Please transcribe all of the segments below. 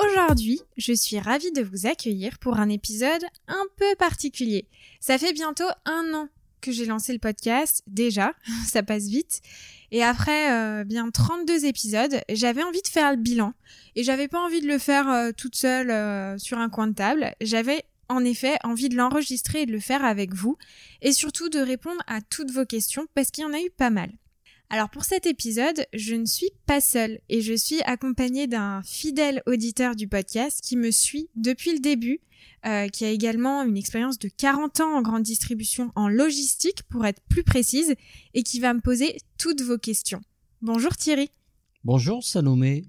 Aujourd'hui, je suis ravie de vous accueillir pour un épisode un peu particulier. Ça fait bientôt un an que j'ai lancé le podcast, déjà, ça passe vite. Et après euh, bien 32 épisodes, j'avais envie de faire le bilan. Et j'avais pas envie de le faire euh, toute seule euh, sur un coin de table. J'avais en effet envie de l'enregistrer et de le faire avec vous. Et surtout de répondre à toutes vos questions parce qu'il y en a eu pas mal. Alors pour cet épisode, je ne suis pas seule et je suis accompagnée d'un fidèle auditeur du podcast qui me suit depuis le début, euh, qui a également une expérience de 40 ans en grande distribution en logistique pour être plus précise et qui va me poser toutes vos questions. Bonjour Thierry. Bonjour Salomé.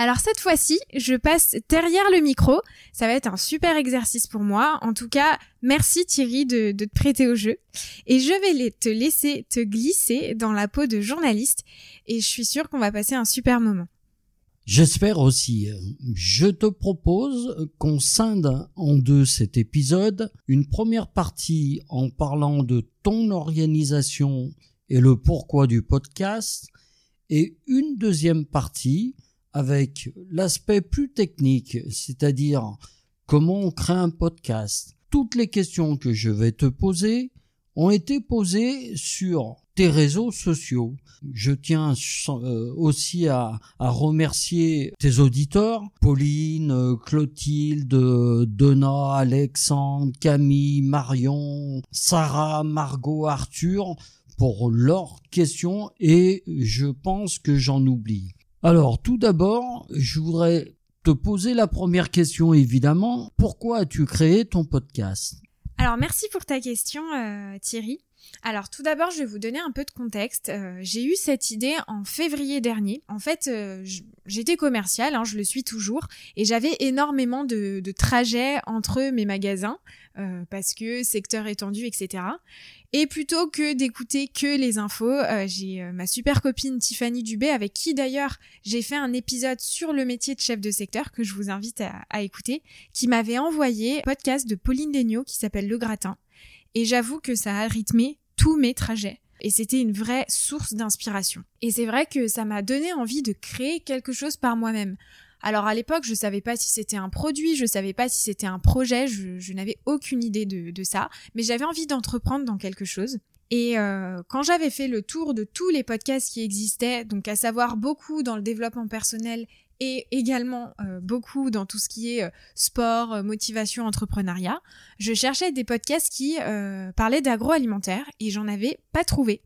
Alors cette fois-ci, je passe derrière le micro. Ça va être un super exercice pour moi. En tout cas, merci Thierry de, te prêter au jeu. Et je vais te laisser te glisser dans la peau de journaliste. Et je suis sûre qu'on va passer un super moment. J'espère aussi. Je te propose qu'on scinde en deux cet épisode. Une première partie en parlant de ton organisation et le pourquoi du podcast. Et une deuxième partie avec l'aspect plus technique, c'est-à-dire comment on crée un podcast. Toutes les questions que je vais te poser ont été posées sur tes réseaux sociaux. Je tiens euh, aussi à, remercier tes auditeurs, Pauline, Clotilde, Donna, Alexandre, Camille, Marion, Sarah, Margot, Arthur, pour leurs questions et je pense que j'en oublie. Alors, tout d'abord, je voudrais te poser la première question, évidemment. Pourquoi as-tu créé ton podcast? Alors, merci pour ta question, euh, Thierry. Alors tout d'abord, je vais vous donner un peu de contexte. Euh, j'ai eu cette idée en février dernier. En fait, euh, j'étais commerciale, hein, je le suis toujours, et j'avais énormément de, trajets entre mes magasins parce que secteur étendu, etc. Et plutôt que d'écouter que les infos, j'ai ma super copine Tiffany Dubé, avec qui d'ailleurs j'ai fait un épisode sur le métier de chef de secteur que je vous invite à, à écouter, qui m'avait envoyé un podcast de Pauline Legnaud qui s'appelle Le Gratin. Et j'avoue que ça a rythmé tous mes trajets. Et c'était une vraie source d'inspiration. Et c'est vrai que ça m'a donné envie de créer quelque chose par moi-même. Alors à l'époque, je savais pas si c'était un produit, je savais pas si c'était un projet, je, n'avais aucune idée de, ça, mais j'avais envie d'entreprendre dans quelque chose. Et euh, quand j'avais fait le tour de tous les podcasts qui existaient, donc à savoir beaucoup dans le développement personnel et également euh, beaucoup dans tout ce qui est euh, sport, euh, motivation, entrepreneuriat. Je cherchais des podcasts qui parlaient d'agroalimentaire et j'en avais pas trouvé.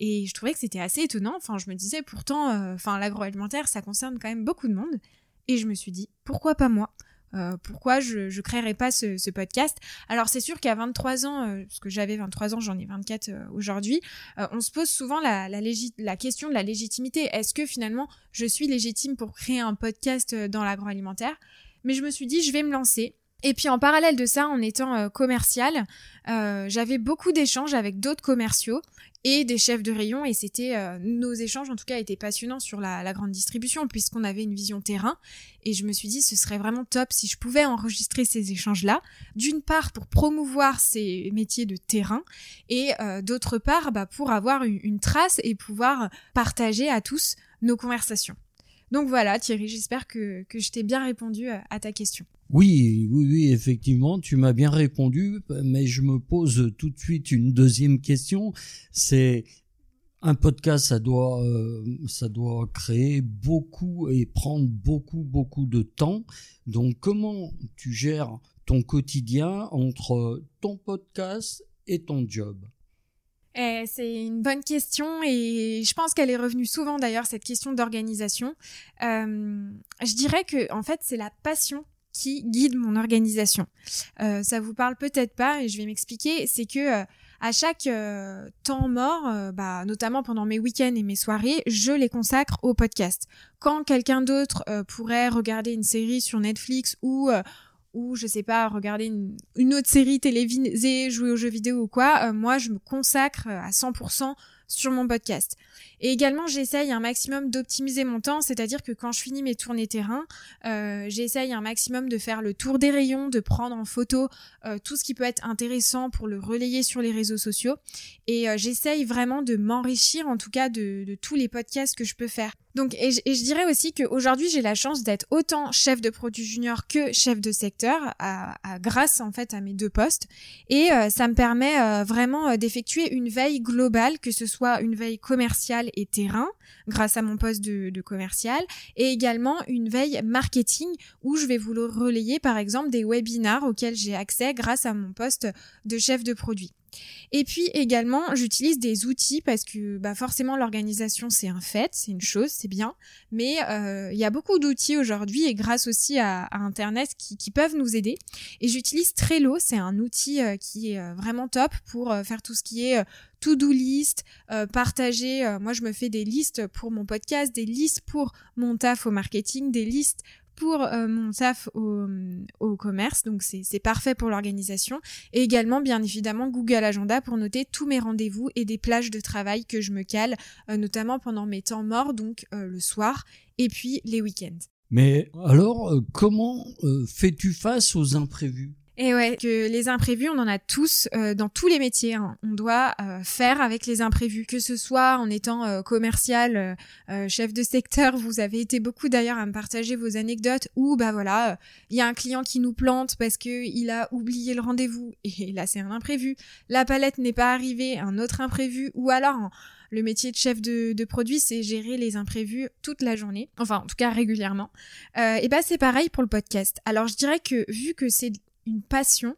Et je trouvais que c'était assez étonnant. Enfin, je me disais pourtant, enfin, l'agroalimentaire, ça concerne quand même beaucoup de monde. Et je me suis dit, pourquoi pas moi? Euh, pourquoi je ne créerais pas ce, podcast? Alors c'est sûr qu'à 23 ans, euh, parce que j'avais 23 ans, j'en ai 24 euh, aujourd'hui, on se pose souvent la, la, question de la légitimité. Est-ce que finalement je suis légitime pour créer un podcast dans l'agroalimentaire? Mais je me suis dit, je vais me lancer. Et puis en parallèle de ça, en étant commercial, j'avais beaucoup d'échanges avec d'autres commerciaux et des chefs de rayon et c'était euh, nos échanges en tout cas étaient passionnants sur la, grande distribution puisqu'on avait une vision terrain et je me suis dit ce serait vraiment top si je pouvais enregistrer ces échanges là d'une part pour promouvoir ces métiers de terrain et euh, d'autre part bah, pour avoir une, trace et pouvoir partager à tous nos conversations. Donc voilà Thierry, j'espère que, que je t'ai bien répondu euh, à ta question. Oui, oui, oui, effectivement, tu m'as bien répondu, mais je me pose tout de suite une deuxième question. C'est un podcast, ça doit, euh, ça doit créer beaucoup et prendre beaucoup, beaucoup de temps. Donc, comment tu gères ton quotidien entre ton podcast et ton job? Eh, c'est une bonne question et je pense qu'elle est revenue souvent d'ailleurs cette question d'organisation. Euh, je dirais que en fait c'est la passion qui guide mon organisation. Euh, ça vous parle peut-être pas et je vais m'expliquer. C'est que euh, à chaque euh, temps mort, euh, bah, notamment pendant mes week-ends et mes soirées, je les consacre au podcast. Quand quelqu'un d'autre pourrait regarder une série sur Netflix ou ou je sais pas regarder une, une, autre série télévisée, jouer aux jeux vidéo ou quoi, moi je me consacre à 100% sur mon podcast. Et également, j'essaye un maximum d'optimiser mon temps, c'est-à-dire que quand je finis mes tournées terrain, euh, j'essaye un maximum de faire le tour des rayons, de prendre en photo euh, tout ce qui peut être intéressant pour le relayer sur les réseaux sociaux. Et euh, j'essaye vraiment de m'enrichir, en tout cas, de, de tous les podcasts que je peux faire. Donc, et je, dirais aussi qu'aujourd'hui, j'ai la chance d'être autant chef de produit junior que chef de secteur, grâce en fait à mes deux postes. Et euh, ça me permet euh, vraiment euh, d'effectuer une veille globale, que ce soit une veille commerciale et terrain, grâce à mon poste de, commercial, et également une veille marketing, où je vais vous relayer par exemple des webinars auxquels j'ai accès grâce à mon poste de chef de produit. Et puis également, j'utilise des outils parce que bah forcément l'organisation c'est un fait, c'est une chose, c'est bien, mais euh, il y a beaucoup d'outils aujourd'hui et grâce aussi à, Internet qui, peuvent nous aider. Et j'utilise Trello, c'est un outil euh, qui est euh, vraiment top pour faire tout ce qui est to-do list, partager. moi, je me fais des listes pour mon podcast, des listes pour mon taf au marketing, des listes pour euh, mon taf au, au commerce, donc c'est parfait pour l'organisation. Et également, bien évidemment, Google Agenda pour noter tous mes rendez-vous et des plages de travail que je me cale, euh, notamment pendant mes temps morts, donc euh, le soir, et puis les week-ends. Mais alors, comment fais-tu face aux imprévus? Et ouais, que les imprévus, on en a tous euh, dans tous les métiers. Hein. On doit euh, faire avec les imprévus, que ce soit en étant euh, commercial, chef de secteur. Vous avez été beaucoup d'ailleurs à me partager vos anecdotes. Ou bah voilà, il y a un client qui nous plante parce que il a oublié le rendez-vous et là c'est un imprévu. La palette n'est pas arrivée, un autre imprévu. Ou alors le métier de chef de, de produit, c'est gérer les imprévus toute la journée, enfin en tout cas régulièrement. Euh, et bah c'est pareil pour le podcast. Alors je dirais que vu que c'est une passion.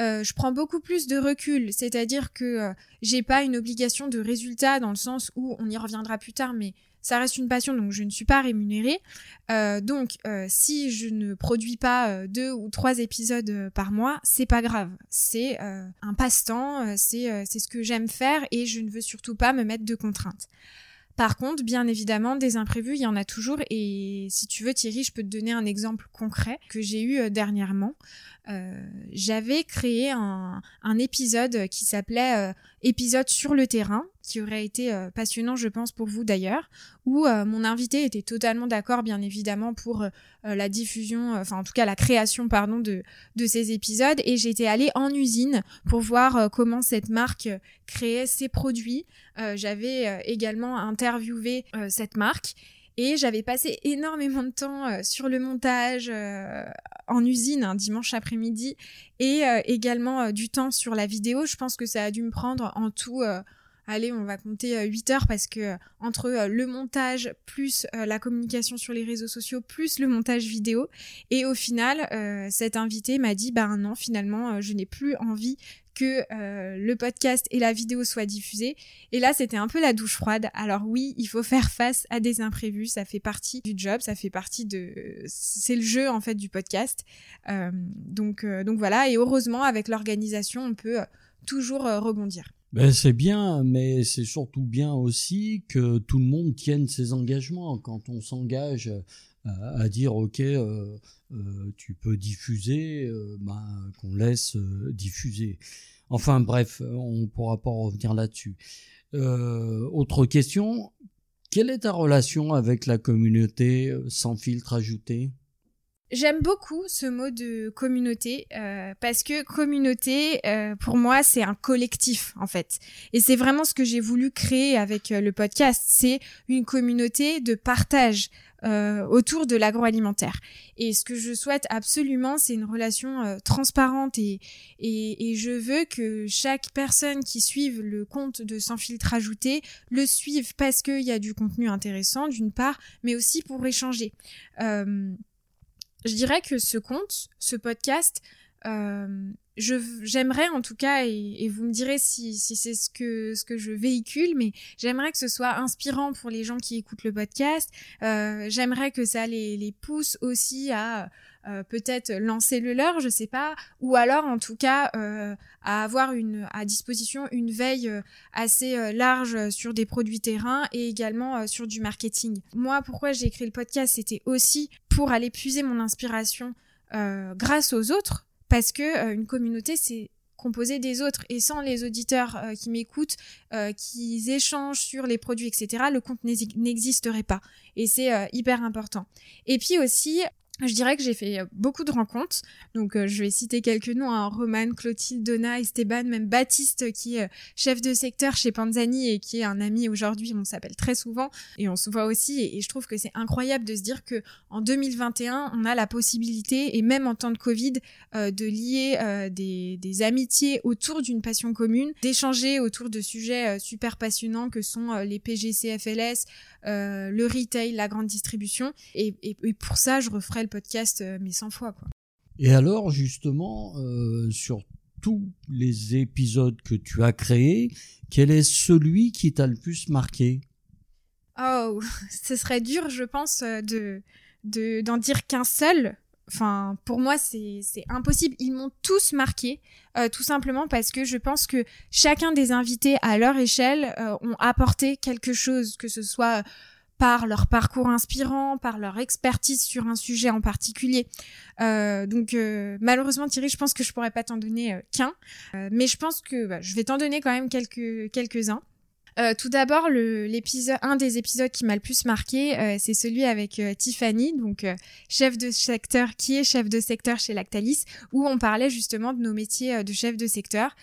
Euh, je prends beaucoup plus de recul, c'est-à-dire que euh, j'ai pas une obligation de résultat dans le sens où on y reviendra plus tard, mais ça reste une passion, donc je ne suis pas rémunérée. Euh, donc, si je ne produis pas deux ou trois épisodes par mois, c'est pas grave. C'est un passe-temps, c'est c'est ce que j'aime faire et je ne veux surtout pas me mettre de contraintes. Par contre, bien évidemment, des imprévus, il y en a toujours. Et si tu veux, Thierry, je peux te donner un exemple concret que j'ai eu euh, dernièrement. Euh, j'avais créé un, épisode qui s'appelait euh, Épisode sur le terrain, qui aurait été passionnant, je pense, pour vous d'ailleurs, où mon invité était totalement d'accord, bien évidemment, pour la diffusion, enfin en tout cas la création, pardon, de, de ces épisodes. Et j'étais allée en usine pour voir comment cette marque créait ses produits. J'avais également interviewé cette marque et j'avais passé énormément de temps euh, sur le montage euh, en usine un dimanche après-midi et euh, également du temps sur la vidéo. Je pense que ça a dû me prendre en tout allez, on va compter 8 heures parce que entre le montage plus la communication sur les réseaux sociaux plus le montage vidéo et au final cet invité m'a dit bah non finalement je n'ai plus envie que euh, le podcast et la vidéo soient diffusés. Et là, c'était un peu la douche froide. Alors oui, il faut faire face à des imprévus. Ça fait partie du job, ça fait partie de, c'est le jeu en fait du podcast. Euh, donc euh, donc voilà. Et heureusement, avec l'organisation, on peut toujours rebondir. Ben c'est bien, mais c'est surtout bien aussi que tout le monde tienne ses engagements. Quand on s'engage à, dire ok, euh, euh, tu peux diffuser, euh, ben, qu'on laisse diffuser. Enfin bref, on pourra pas revenir là-dessus. autre question, quelle est ta relation avec la communauté sans filtre ajouté? J'aime beaucoup ce mot de communauté parce que communauté, pour moi, c'est un collectif en fait. Et c'est vraiment ce que j'ai voulu créer avec le podcast. C'est une communauté de partage euh, autour de l'agroalimentaire. Et ce que je souhaite absolument, c'est une relation euh, transparente et, et, et, je veux que chaque personne qui suive le compte de Sans filtre ajouté le suive parce qu'il y a du contenu intéressant d'une part, mais aussi pour échanger. Euh, je dirais que ce compte, ce podcast, euh, je j'aimerais en tout cas et, vous me direz si, si c'est ce que ce que je véhicule mais j'aimerais que ce soit inspirant pour les gens qui écoutent le podcast. Euh, j'aimerais que ça les, les pousse aussi à peut-être lancer le leur, je sais pas, ou alors en tout cas à avoir une à disposition une veille assez large sur des produits terrain et également sur du marketing. Moi, pourquoi j'ai écrit le podcast, c'était aussi pour aller puiser mon inspiration grâce aux autres, parce que une communauté c'est composé des autres et sans les auditeurs euh, qui m'écoutent, euh, qui échangent sur les produits, etc., le compte n'existerait pas. Et c'est euh, hyper important. Et puis aussi, je dirais que j'ai fait euh, beaucoup de rencontres. Donc, euh, je vais citer quelques noms hein. Roman, Clotilde, Donna, Esteban, même Baptiste, qui est euh, chef de secteur chez Panzani et qui est un ami aujourd'hui. On s'appelle très souvent et on se voit aussi. Et, je trouve que c'est incroyable de se dire que en 2021, on a la possibilité, et même en temps de Covid, de lier des, des, amitiés autour d'une passion commune, d'échanger autour de sujets super passionnants que sont les PGC FLS, le retail, la grande distribution. Et, et, et pour ça, je referai le podcast euh, mais 100 fois. Quoi. Et alors justement, euh, sur tous les épisodes que tu as créés, quel est celui qui t'a le plus marqué? Oh, ce serait dur, je pense, euh, de d'en dire qu'un seul. Enfin, pour moi, c'est impossible. Ils m'ont tous marqué, tout simplement parce que je pense que chacun des invités à leur échelle ont apporté quelque chose, que ce soit par leur parcours inspirant, par leur expertise sur un sujet en particulier. Euh, donc euh, malheureusement Thierry, je pense que je pourrais pas t'en donner euh, qu'un, mais je pense que bah, je vais t'en donner quand même quelques quelques uns. Tout d'abord, l'épisode, un des épisodes qui m'a le plus marqué, c'est celui avec Tiffany, donc chef de secteur, qui est chef de secteur chez Lactalis, où on parlait justement de nos métiers de chef de secteur.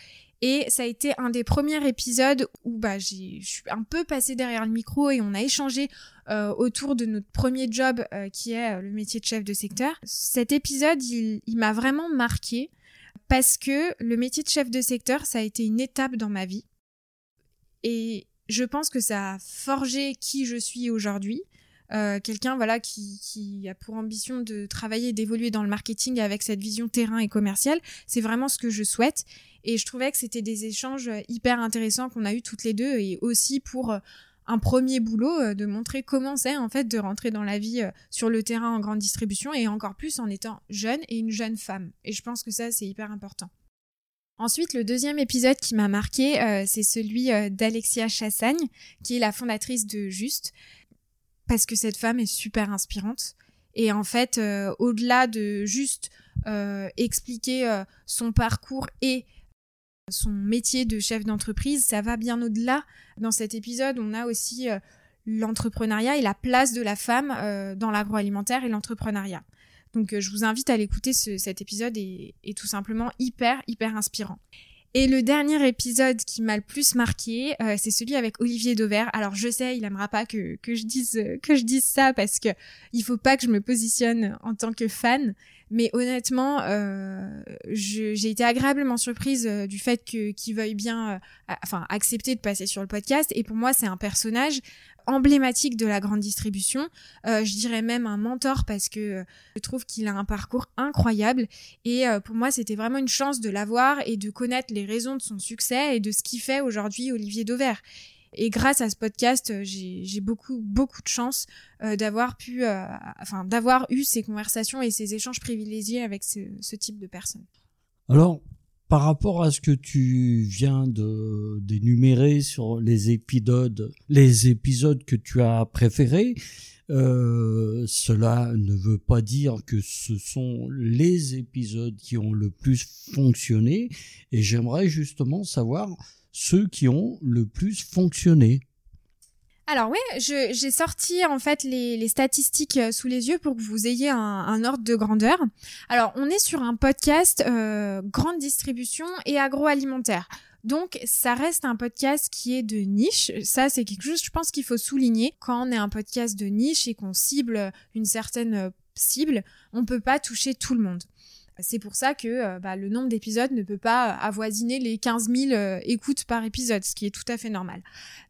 Et ça a été un des premiers épisodes où bah, je suis un peu passée derrière le micro et on a échangé euh, autour de notre premier job euh, qui est euh, le métier de chef de secteur. Cet épisode, il, il m'a vraiment marqué parce que le métier de chef de secteur, ça a été une étape dans ma vie. Et je pense que ça a forgé qui je suis aujourd'hui. Euh, quelqu'un voilà qui, a pour ambition de travailler d'évoluer dans le marketing avec cette vision terrain et commercial. C'est vraiment ce que je souhaite. Et je trouvais que c'était des échanges hyper intéressants qu'on a eu toutes les deux et aussi pour euh, un premier boulot euh, de montrer comment c'est en fait de rentrer dans la vie euh, sur le terrain en grande distribution et encore plus en étant jeune et une jeune femme. Et je pense que ça c'est hyper important. Ensuite, le deuxième épisode qui m'a marqué, c'est celui d'Alexia Chassagne, qui est la fondatrice de Juste, parce que cette femme est super inspirante. Et en fait, au-delà de juste expliquer son parcours et son métier de chef d'entreprise, ça va bien au-delà. Dans cet épisode, on a aussi euh, l'entrepreneuriat et la place de la femme euh, dans l'agroalimentaire et l'entrepreneuriat. Donc euh, je vous invite à l'écouter, cet épisode est, tout simplement hyper, hyper inspirant. Et le dernier épisode qui m'a le plus marqué, c'est celui avec Olivier Dauvert. Alors je sais, il aimera pas que, que je dise ça parce que il faut pas que je me positionne en tant que fan, mais honnêtement, euh, j'ai été agréablement surprise euh, du fait que qu'il veuille bien, euh, accepter de passer sur le podcast. Et pour moi, c'est un personnage emblématique de la grande distribution. Euh, je dirais même un mentor parce que je trouve qu'il a un parcours incroyable. Et pour moi, c'était vraiment une chance de l'avoir et de connaître les raisons de son succès et de ce qu'il fait aujourd'hui Olivier Dauvert. Et grâce à ce podcast, euh, j'ai beaucoup beaucoup de chance euh, d'avoir pu, euh, enfin d'avoir eu ces conversations et ces échanges privilégiés avec ce, ce, type de personnes. Alors, par rapport à ce que tu viens de d'énumérer sur les épisodes, les épisodes que tu as préférés, euh, cela ne veut pas dire que ce sont les épisodes qui ont le plus fonctionné, et j'aimerais justement savoir ceux qui ont le plus fonctionné. Alors oui, j'ai sorti en fait les, statistiques euh, sous les yeux pour que vous ayez un, ordre de grandeur. Alors on est sur un podcast euh, grande distribution et agroalimentaire. Donc ça reste un podcast qui est de niche. Ça c'est quelque chose je pense qu'il faut souligner. Quand on est un podcast de niche et qu'on cible une certaine euh, cible, on peut pas toucher tout le monde. C'est pour ça que euh, bah, le nombre d'épisodes ne peut pas avoisiner les 15 000 euh, écoutes par épisode, ce qui est tout à fait normal.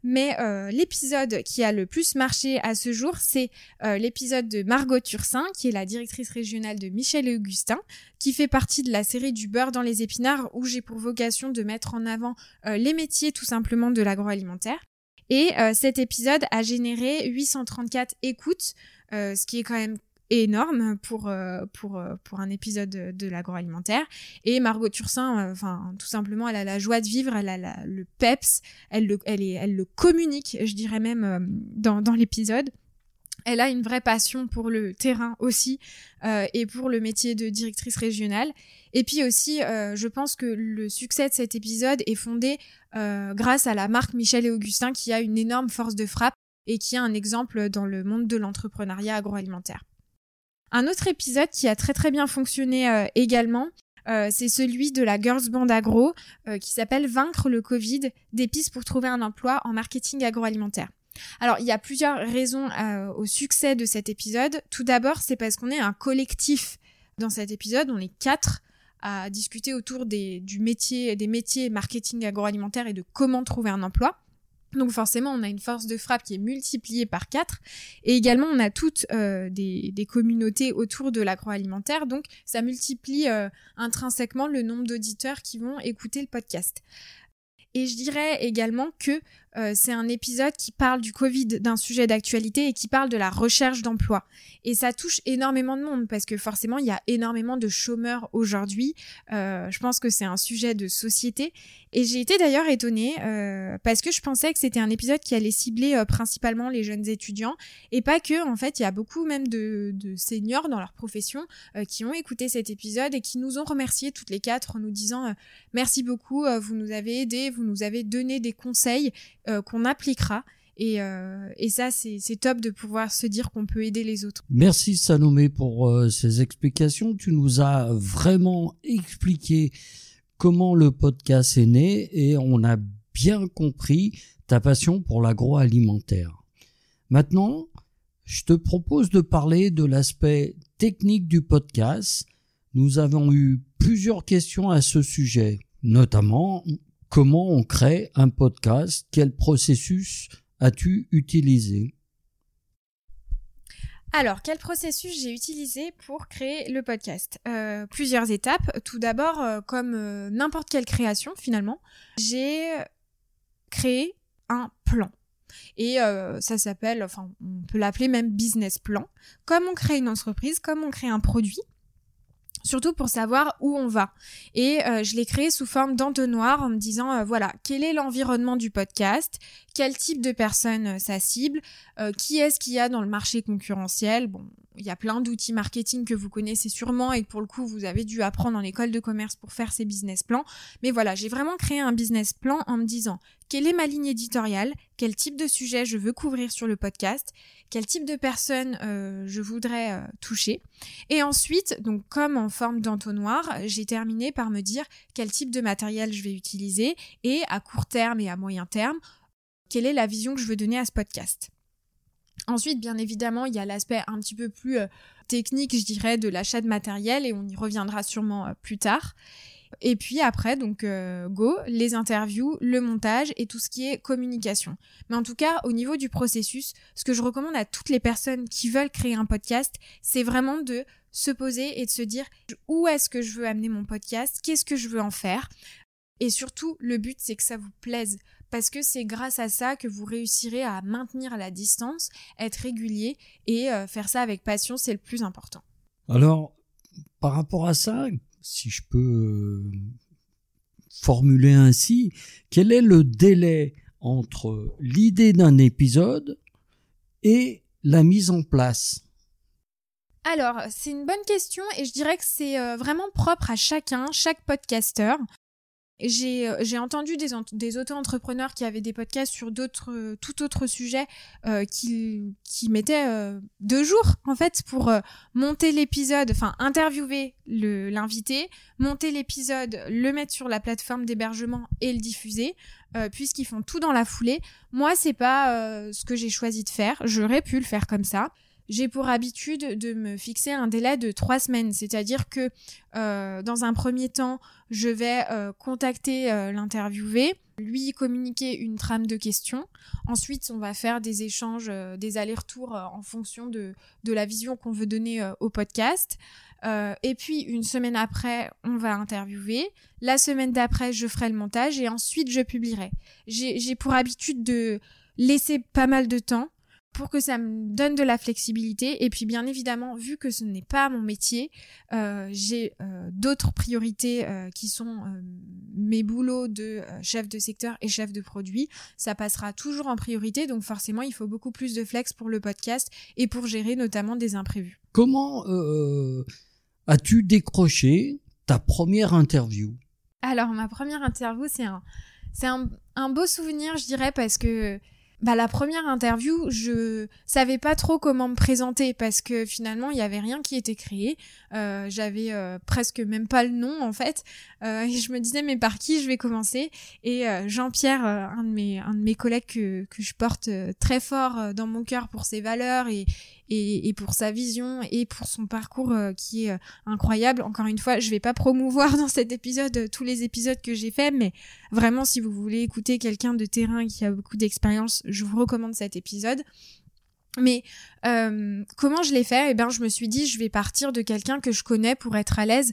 Mais euh, l'épisode qui a le plus marché à ce jour, c'est l'épisode de Margot Turcin, qui est la directrice régionale de Michel Augustin, qui fait partie de la série du beurre dans les épinards, où j'ai pour vocation de mettre en avant les métiers tout simplement de l'agroalimentaire. Et cet épisode a généré 834 écoutes, ce qui est quand même énorme pour euh, pour euh, pour un épisode de, l'agroalimentaire et Margot Turcin euh, enfin tout simplement elle a la joie de vivre elle a le peps elle le elle est elle le communique je dirais même dans dans l'épisode elle a une vraie passion pour le terrain aussi et pour le métier de directrice régionale. Et puis aussi, je pense que le succès de cet épisode est fondé grâce à la marque Michel et Augustin qui a une énorme force de frappe et qui a un exemple dans le monde de l'entrepreneuriat agroalimentaire. Un autre épisode qui a très très bien fonctionné euh, également, euh, c'est celui de la Girls Band Agro euh, qui s'appelle Vaincre le Covid, des pistes pour trouver un emploi en marketing agroalimentaire. Alors, il y a plusieurs raisons au succès de cet épisode. Tout d'abord, c'est parce qu'on est un collectif dans cet épisode, on est quatre à discuter autour du métier, des métiers marketing agroalimentaire et de comment trouver un emploi. Donc forcément, on a une force de frappe qui est multipliée par quatre. Et également, on a toutes euh, des, communautés autour de l'agroalimentaire. Donc ça multiplie euh, intrinsèquement le nombre d'auditeurs qui vont écouter le podcast. Et je dirais également que euh, c'est un épisode qui parle du Covid, d'un sujet d'actualité et qui parle de la recherche d'emploi. Et ça touche énormément de monde parce que forcément, il y a énormément de chômeurs aujourd'hui. Euh, je pense que c'est un sujet de société. Et j'ai été d'ailleurs étonnée euh, parce que je pensais que c'était un épisode qui allait cibler principalement les jeunes étudiants et pas que. En fait, il y a beaucoup même de, de seniors dans leur profession qui ont écouté cet épisode et qui nous ont remerciés toutes les quatre en nous disant merci beaucoup, vous nous avez aidés, vous nous avez donné des conseils euh, qu'on appliquera. Et, euh, et ça, c'est top de pouvoir se dire qu'on peut aider les autres. Merci Salomé pour euh, ces explications. Tu nous as vraiment expliqué comment le podcast est né et on a bien compris ta passion pour l'agroalimentaire. Maintenant, je te propose de parler de l'aspect technique du podcast. Nous avons eu plusieurs questions à ce sujet, notamment Comment on crée un podcast? Quel processus as-tu utilisé? Alors, quel processus j'ai utilisé pour créer le podcast? Euh, Plusieurs étapes. Tout d'abord, euh, comme euh, n'importe quelle création finalement, j'ai créé un plan. Et ça s'appelle, enfin, on peut l'appeler même business plan. Comme on crée une entreprise, comme on crée un produit, surtout pour savoir où on va. Et euh, je l'ai créé sous forme d'entonnoir en me disant, euh, voilà, quel est l'environnement du podcast, quel type de personne euh, ça cible, qui est-ce qu'il y a dans le marché concurrentiel? Bon, il y a plein d'outils marketing que vous connaissez sûrement et que pour le coup vous avez dû apprendre en école de commerce pour faire ces business plans. Mais voilà, j'ai vraiment créé un business plan en me disant quelle est ma ligne éditoriale, quel type de sujet je veux couvrir sur le podcast, quel type de personnes euh, je voudrais euh, toucher? Et ensuite, donc comme en forme d'entonnoir, j'ai terminé par me dire quel type de matériel je vais utiliser et à court terme et à moyen terme, quelle est la vision que je veux donner à ce podcast. Ensuite, bien évidemment, il y a l'aspect un petit peu plus euh, technique, je dirais, de l'achat de matériel et on y reviendra sûrement euh, plus tard. Et puis après, donc euh, go, les interviews, le montage et tout ce qui est communication. Mais en tout cas, au niveau du processus, ce que je recommande à toutes les personnes qui veulent créer un podcast, c'est vraiment de se poser et de se dire où est-ce que je veux amener mon podcast, qu'est-ce que je veux en faire? Et surtout, le but, c'est que ça vous plaise parce que c'est grâce à ça que vous réussirez à maintenir la distance, être régulier et euh, faire ça avec passion, c'est le plus important. Alors, par rapport à ça, si je peux euh, formuler ainsi, quel est le délai entre l'idée d'un épisode et la mise en place? Alors, c'est une bonne question et je dirais que c'est euh, vraiment propre à chacun, chaque podcasteur. J'ai, euh, j'ai entendu des, auto-entrepreneurs qui avaient des podcasts sur d'autres, euh, tout autre sujet, euh, qui, qui mettaient euh, deux jours, en fait, pour monter l'épisode, enfin, interviewer l'invité, monter l'épisode, le mettre sur la plateforme d'hébergement et le diffuser, puisqu'ils font tout dans la foulée. Moi, c'est pas ce que j'ai choisi de faire. J'aurais pu le faire comme ça j'ai pour habitude de me fixer un délai de trois semaines. C'est-à-dire que euh, dans un premier temps, je vais euh, contacter euh, l'interviewé, lui communiquer une trame de questions. Ensuite, on va faire des échanges, des allers-retours en fonction de, de la vision qu'on veut donner au podcast. et puis, une semaine après, on va interviewer. La semaine d'après, je ferai le montage et ensuite, je publierai. J'ai pour habitude de laisser pas mal de temps pour que ça me donne de la flexibilité. Et puis bien évidemment, vu que ce n'est pas mon métier, euh, j'ai euh, d'autres priorités euh, qui sont mes boulots de chef de secteur et chef de produit. Ça passera toujours en priorité, donc forcément, il faut beaucoup plus de flex pour le podcast et pour gérer notamment des imprévus. Comment as-tu décroché ta première interview? Alors, ma première interview, c'est un, c'est un, un beau souvenir, je dirais, parce que bah, la première interview, je savais pas trop comment me présenter parce que finalement, il y avait rien qui était créé. Euh, j'avais euh, presque même pas le nom en fait. Euh, et je me disais mais par qui je vais commencer? Et Jean-Pierre, un de mes un de mes collègues que que je porte très fort dans mon cœur pour ses valeurs et et, pour sa vision et pour son parcours qui est incroyable. Encore une fois, je vais pas promouvoir dans cet épisode tous les épisodes que j'ai faits, mais vraiment si vous voulez écouter quelqu'un de terrain qui a beaucoup d'expérience, je vous recommande cet épisode. Mais euh, comment je l'ai fait? Eh bien, je me suis dit, je vais partir de quelqu'un que je connais pour être à l'aise.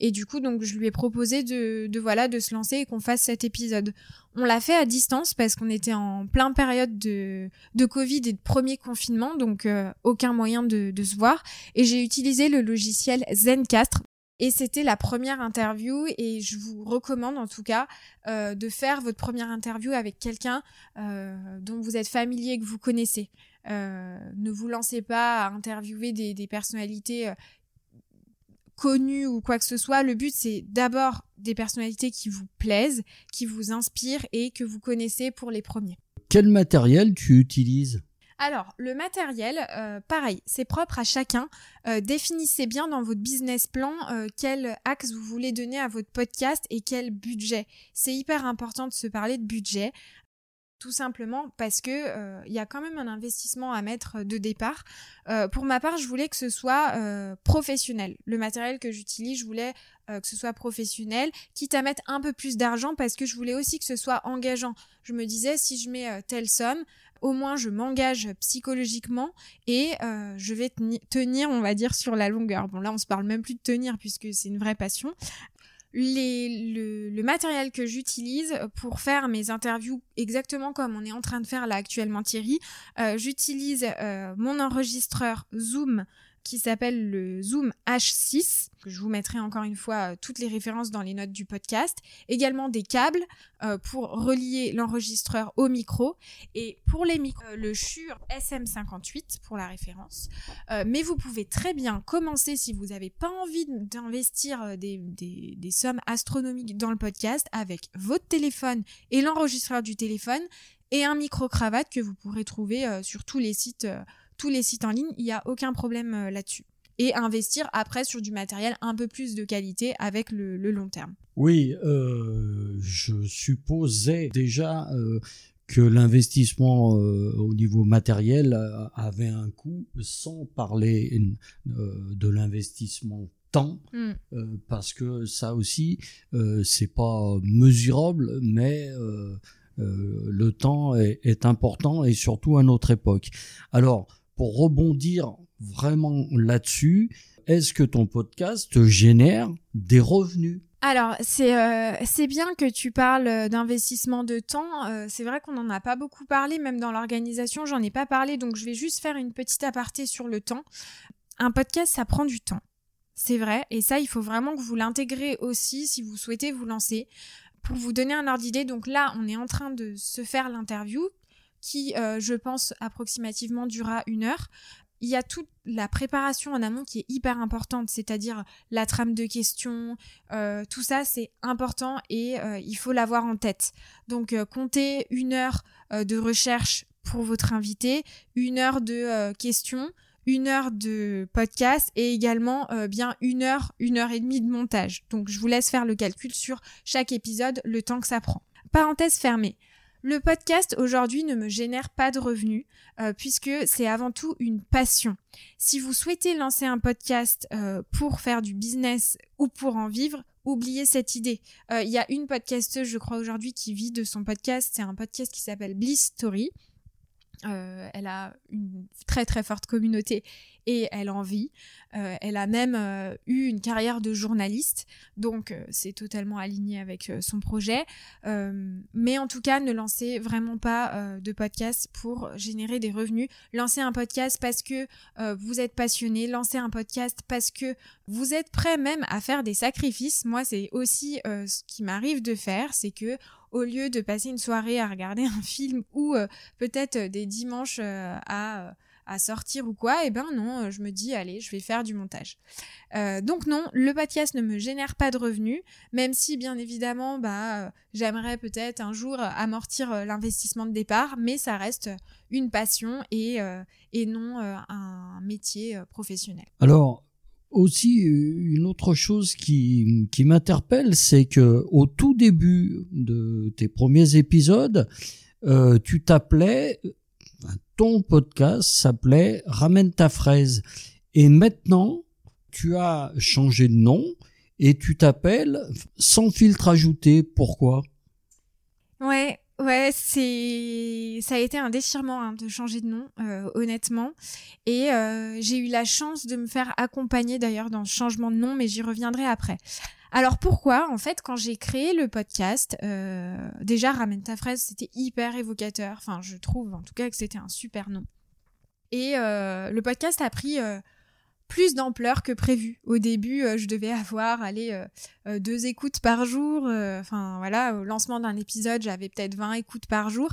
Et du coup, donc, je lui ai proposé de, de voilà, de se lancer et qu'on fasse cet épisode. On l'a fait à distance parce qu'on était en plein période de, de Covid et de premier confinement, donc euh, aucun moyen de, de se voir. Et j'ai utilisé le logiciel Zencastre. Et c'était la première interview et je vous recommande en tout cas euh, de faire votre première interview avec quelqu'un euh, dont vous êtes familier, que vous connaissez. Euh, ne vous lancez pas à interviewer des, des personnalités connues ou quoi que ce soit. Le but c'est d'abord des personnalités qui vous plaisent, qui vous inspirent et que vous connaissez pour les premiers. Quel matériel tu utilises? Alors, le matériel, euh, pareil, c'est propre à chacun. Euh, définissez bien dans votre business plan euh, quel axe vous voulez donner à votre podcast et quel budget. C'est hyper important de se parler de budget. Tout simplement parce que il y a quand même un investissement à mettre de départ. pour ma part, je voulais que ce soit professionnel. Le matériel que j'utilise, je voulais que ce soit professionnel, quitte à mettre un peu plus d'argent parce que je voulais aussi que ce soit engageant. Je me disais si je mets telle somme, au moins je m'engage psychologiquement et euh, je vais tenir, on va dire, sur la longueur. Bon, là, on se parle même plus de tenir puisque c'est une vraie passion. Le, matériel que j'utilise pour faire mes interviews exactement comme on est en train de faire là actuellement Thierry, euh, j'utilise euh, mon enregistreur Zoom qui s'appelle le Zoom H6, que je vous mettrai encore une fois euh, toutes les références dans les notes du podcast. Également des câbles euh, pour relier l'enregistreur au micro. Et pour les micros, euh, le Shure SM58 pour la référence. mais vous pouvez très bien commencer si vous n'avez pas envie d'investir des, des sommes astronomiques dans le podcast avec votre téléphone et l'enregistreur du téléphone et un micro-cravate que vous pourrez trouver sur tous les sites tous les sites en ligne, il n'y a aucun problème euh, là-dessus. Et investir après sur du matériel un peu plus de qualité avec le, long terme. Oui, euh, je supposais déjà euh, que l'investissement au niveau matériel avait un coût, sans parler de l'investissement temps, mm. parce que ça aussi, c'est pas mesurable, mais le temps est, est, important et surtout à notre époque. Alors, pour rebondir vraiment là-dessus, est-ce que ton podcast génère des revenus? Alors, c'est euh, c'est bien que tu parles d'investissement de temps. Euh, c'est vrai qu'on n'en a pas beaucoup parlé, même dans l'organisation, j'en ai pas parlé, donc je vais juste faire une petite aparté sur le temps. Un podcast, ça prend du temps. C'est vrai, et ça, il faut vraiment que vous l'intégrez aussi si vous souhaitez vous lancer. Pour vous donner un ordre d'idée, donc là, on est en train de se faire l'interview qui, euh, je pense, approximativement durera une heure. Il y a toute la préparation en amont qui est hyper importante, c'est-à-dire la trame de questions, euh, tout ça c'est important et euh, il faut l'avoir en tête. Donc comptez une heure de recherche pour votre invité, une heure de questions, une heure de podcast et également bien une heure, une heure et demie de montage. Donc je vous laisse faire le calcul sur chaque épisode, le temps que ça prend. Parenthèse fermée. Le podcast aujourd'hui ne me génère pas de revenus euh, puisque c'est avant tout une passion. Si vous souhaitez lancer un podcast euh, pour faire du business ou pour en vivre, oubliez cette idée. Euh, il y a une podcasteuse, je crois aujourd'hui, qui vit de son podcast. C'est un podcast qui s'appelle Bliss Story. elle a une très très forte communauté et elle en vit. Euh, elle a même euh, eu une carrière de journaliste, donc euh, c'est totalement aligné avec son projet. mais en tout cas, ne lancez vraiment pas de podcast pour générer des revenus. Lancez un podcast parce que vous êtes passionné. Lancez un podcast parce que vous êtes prêt même à faire des sacrifices. Moi, c'est aussi ce qui m'arrive de faire, c'est que au lieu de passer une soirée à regarder un film ou peut-être des dimanches à à sortir ou quoi, et eh ben non, euh, je me dis allez, je vais faire du montage. Euh, donc non, le podcast ne me génère pas de revenus, même si bien évidemment, bah, euh, j'aimerais peut-être un jour amortir l'investissement de départ, mais ça reste une passion et, et non un métier professionnel. Alors, aussi une autre chose qui, qui m'interpelle, c'est que au tout début de tes premiers épisodes, tu t'appelais ton podcast s'appelait Ramène ta fraise. Et maintenant, tu as changé de nom et tu t'appelles Sans filtre ajouté. Pourquoi? Ouais, ouais, c'est ça a été un déchirement hein, de changer de nom, euh, honnêtement. Et euh, j'ai eu la chance de me faire accompagner d'ailleurs dans ce changement de nom, mais j'y reviendrai après. Alors pourquoi? En fait, quand j'ai créé le podcast, euh, déjà Ramène ta fraise, c'était hyper évocateur. Enfin, je trouve en tout cas que c'était un super nom. Et le podcast a pris plus d'ampleur que prévu. Au début, je devais avoir allez, deux écoutes par jour. Enfin voilà, au lancement d'un épisode, j'avais peut-être 20 écoutes par jour.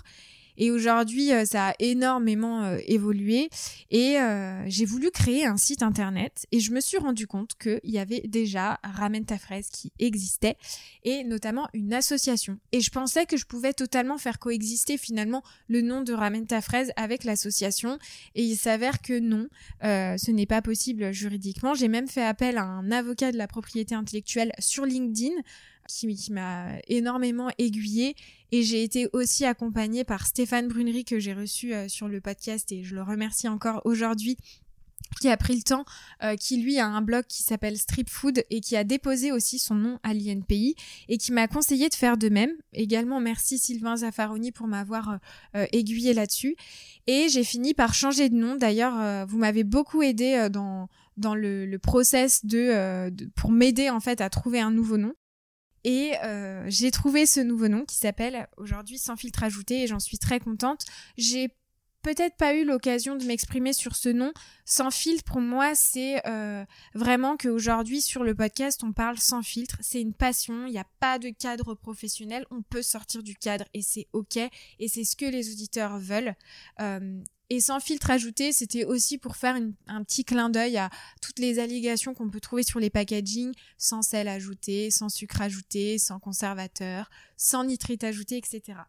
Et aujourd'hui, euh, ça a énormément euh, évolué. Et euh, j'ai voulu créer un site internet et je me suis rendu compte qu'il y avait déjà Ramène ta fraise qui existait et notamment une association. Et je pensais que je pouvais totalement faire coexister finalement le nom de Ramène ta fraise avec l'association. Et il s'avère que non, ce n'est pas possible juridiquement. J'ai même fait appel à un avocat de la propriété intellectuelle sur LinkedIn qui, m'a énormément aiguillée. Et j'ai été aussi accompagnée par Stéphane Brunery que j'ai reçu euh, sur le podcast et je le remercie encore aujourd'hui qui a pris le temps, euh, qui lui a un blog qui s'appelle Strip Food et qui a déposé aussi son nom à l'INPI et qui m'a conseillé de faire de même. Également, merci Sylvain Zaffaroni pour m'avoir euh, aiguillé là-dessus. Et j'ai fini par changer de nom. D'ailleurs, vous m'avez beaucoup aidé dans dans le, le process de, de pour m'aider en fait à trouver un nouveau nom. Et euh, j'ai trouvé ce nouveau nom qui s'appelle aujourd'hui Sans filtre ajouté et j'en suis très contente. J'ai peut-être pas eu l'occasion de m'exprimer sur ce nom. Sans filtre, pour moi, c'est euh, vraiment qu'aujourd'hui, sur le podcast, on parle sans filtre. C'est une passion. Il n'y a pas de cadre professionnel. On peut sortir du cadre et c'est OK. Et c'est ce que les auditeurs veulent. Euh, et sans filtre ajouté, c'était aussi pour faire un petit clin d'œil à toutes les allégations qu'on peut trouver sur les packaging, sans sel ajouté, sans sucre ajouté, sans conservateur, sans nitrite ajouté, etc.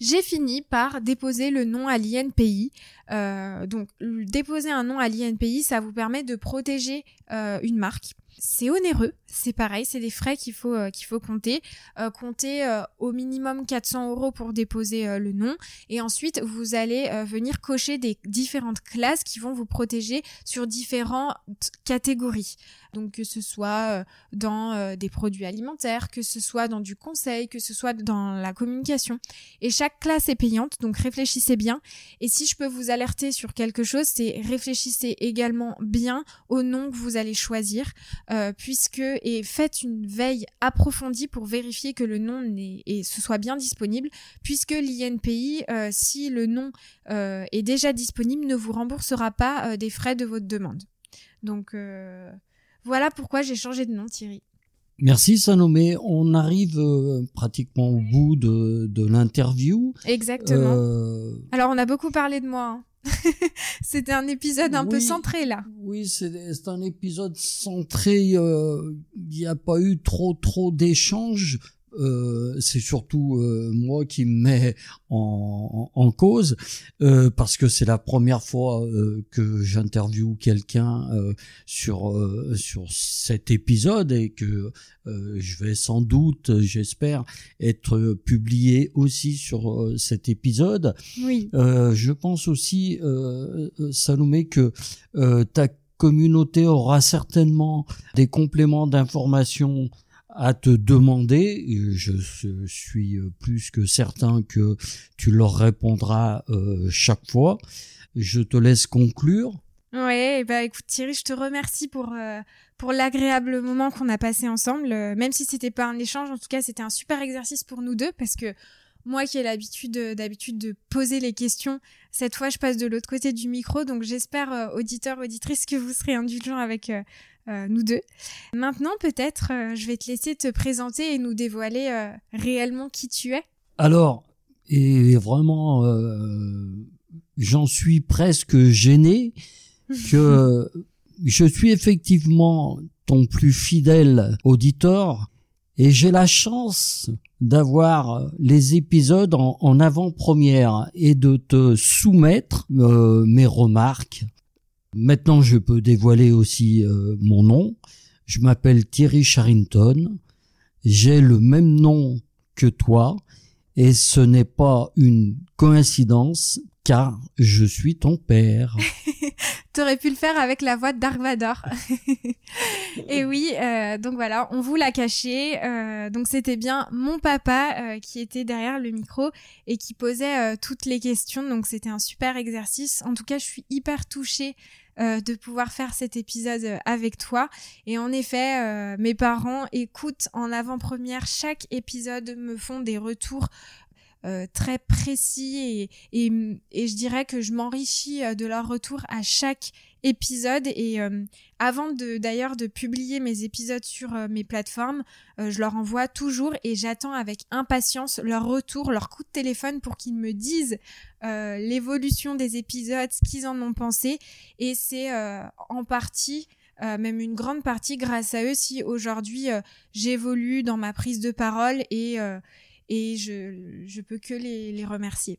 J'ai fini par déposer le nom à l'INPI. Euh, donc, déposer un nom à l'INPI, ça vous permet de protéger euh, une marque. C'est onéreux, c'est pareil, c'est des frais qu'il faut euh, qu'il faut compter. Euh, compter euh, au minimum 400 euros pour déposer le nom, et ensuite vous allez venir cocher des différentes classes qui vont vous protéger sur différentes catégories. Donc que ce soit dans des produits alimentaires, que ce soit dans du conseil, que ce soit dans la communication. Et chaque classe est payante, donc réfléchissez bien. Et si je peux vous alerter sur quelque chose, c'est réfléchissez également bien au nom que vous allez choisir. Euh, puisque et faites une veille approfondie pour vérifier que le nom et ce soit bien disponible, puisque l'INPI, euh, si le nom euh, est déjà disponible, ne vous remboursera pas des frais de votre demande. Donc voilà pourquoi j'ai changé de nom, Thierry. Merci Salomé. On arrive pratiquement au bout de, de l'interview. Exactement. Alors on a beaucoup parlé de moi. Hein. C'était un épisode un peu centré là. Oui, c'est un épisode centré. Euh, il n'y a pas eu trop trop d'échanges euh, c'est surtout euh, moi qui me mets en, en, cause euh, parce que c'est la première fois que j'interviewe quelqu'un sur sur cet épisode et que je vais sans doute, j'espère, être publié aussi sur cet épisode. Oui. je pense aussi, Salomé, que ta communauté aura certainement des compléments d'informations à te demander, je suis plus que certain que tu leur répondras euh, chaque fois. Je te laisse conclure. Ouais, bah écoute Thierry, je te remercie pour euh, pour l'agréable moment qu'on a passé ensemble. Euh, même si c'était pas un échange, en tout cas c'était un super exercice pour nous deux parce que moi qui ai l'habitude d'habitude de poser les questions, cette fois je passe de l'autre côté du micro, donc j'espère euh, auditeurs auditrices que vous serez indulgents avec nous deux. Maintenant peut-être je vais te laisser te présenter et nous dévoiler réellement qui tu es. Alors et vraiment j'en suis presque gêné que je suis effectivement ton plus fidèle auditeur et j'ai la chance d'avoir les épisodes en, avant-première et de te soumettre euh, mes remarques. Maintenant, je peux dévoiler aussi euh, mon nom. Je m'appelle Thierry Charrington. J'ai le même nom que toi et ce n'est pas une coïncidence car je suis ton père. T'aurais pu le faire avec la voix de Dark Vador. et oui, euh, donc voilà, on vous l'a caché. Euh, donc c'était bien mon papa euh, qui était derrière le micro et qui posait toutes les questions. Donc c'était un super exercice. En tout cas, je suis hyper touchée de pouvoir faire cet épisode avec toi. Et en effet, mes parents écoutent en avant-première chaque épisode, me font des retours euh, très précis et, et, je dirais que je m'enrichis euh, de leur retour à chaque épisode et euh, avant d'ailleurs de publier mes épisodes sur mes plateformes, je leur envoie toujours et j'attends avec impatience leur retour, leur coup de téléphone pour qu'ils me disent l'évolution des épisodes, ce qu'ils en ont pensé et c'est en partie même une grande partie grâce à eux si aujourd'hui j'évolue dans ma prise de parole et, et je, je peux que les, les remercier.